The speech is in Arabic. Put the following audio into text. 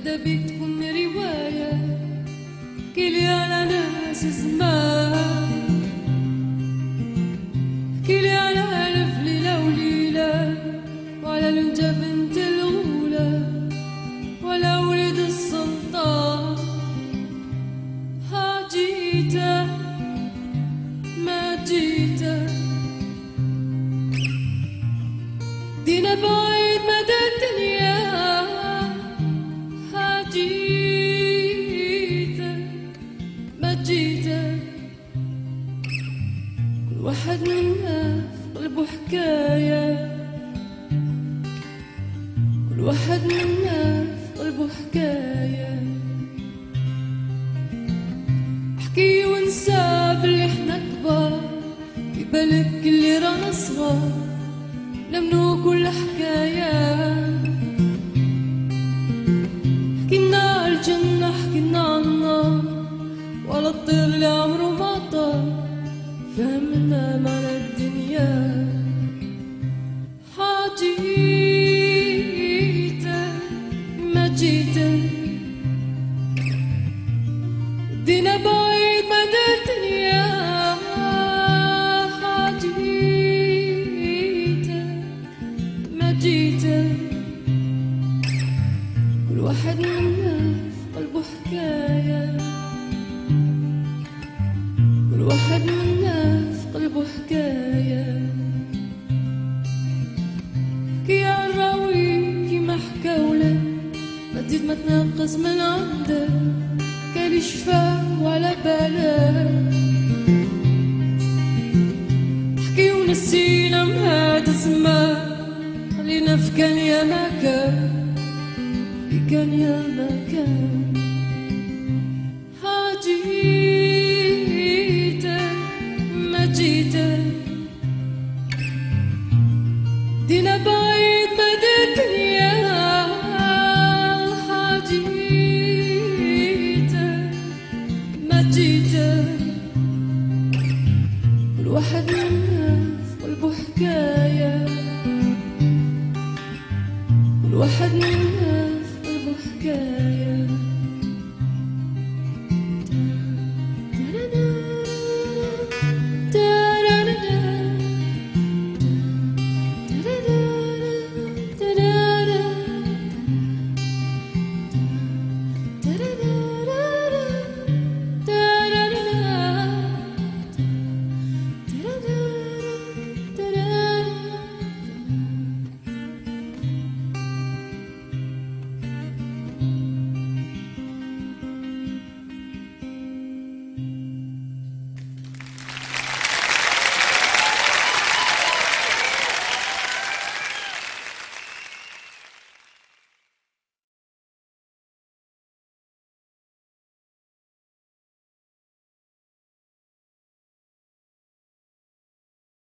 بدا بيتكم رواية كيلي على ناس زمان كيلي على ألف ليلة وليلة وعلى لنجا بنت الغولة ولا ولد السلطان حاجيته ما جيته كل واحد منا في قلبه حكاية كل واحد منا في قلبه حكاية احكي وانسى باللي إحنا كبار. في بالك اللي رانا صغار. نمنو كل حكاية. حكينا الجنة حكينا عالنار ولا الطير اللي عمره ما طار. فهمنا واحد منا في قلبه حكاية. كل واحد منا حكاية. كي الراوي كيما حكاولك ما تزيد ما تنقص من عندك كان يشفى وعلى بالك حكي ونسينا مهات الزمان خلينا في كان يا ما كان كان يا ما كان كل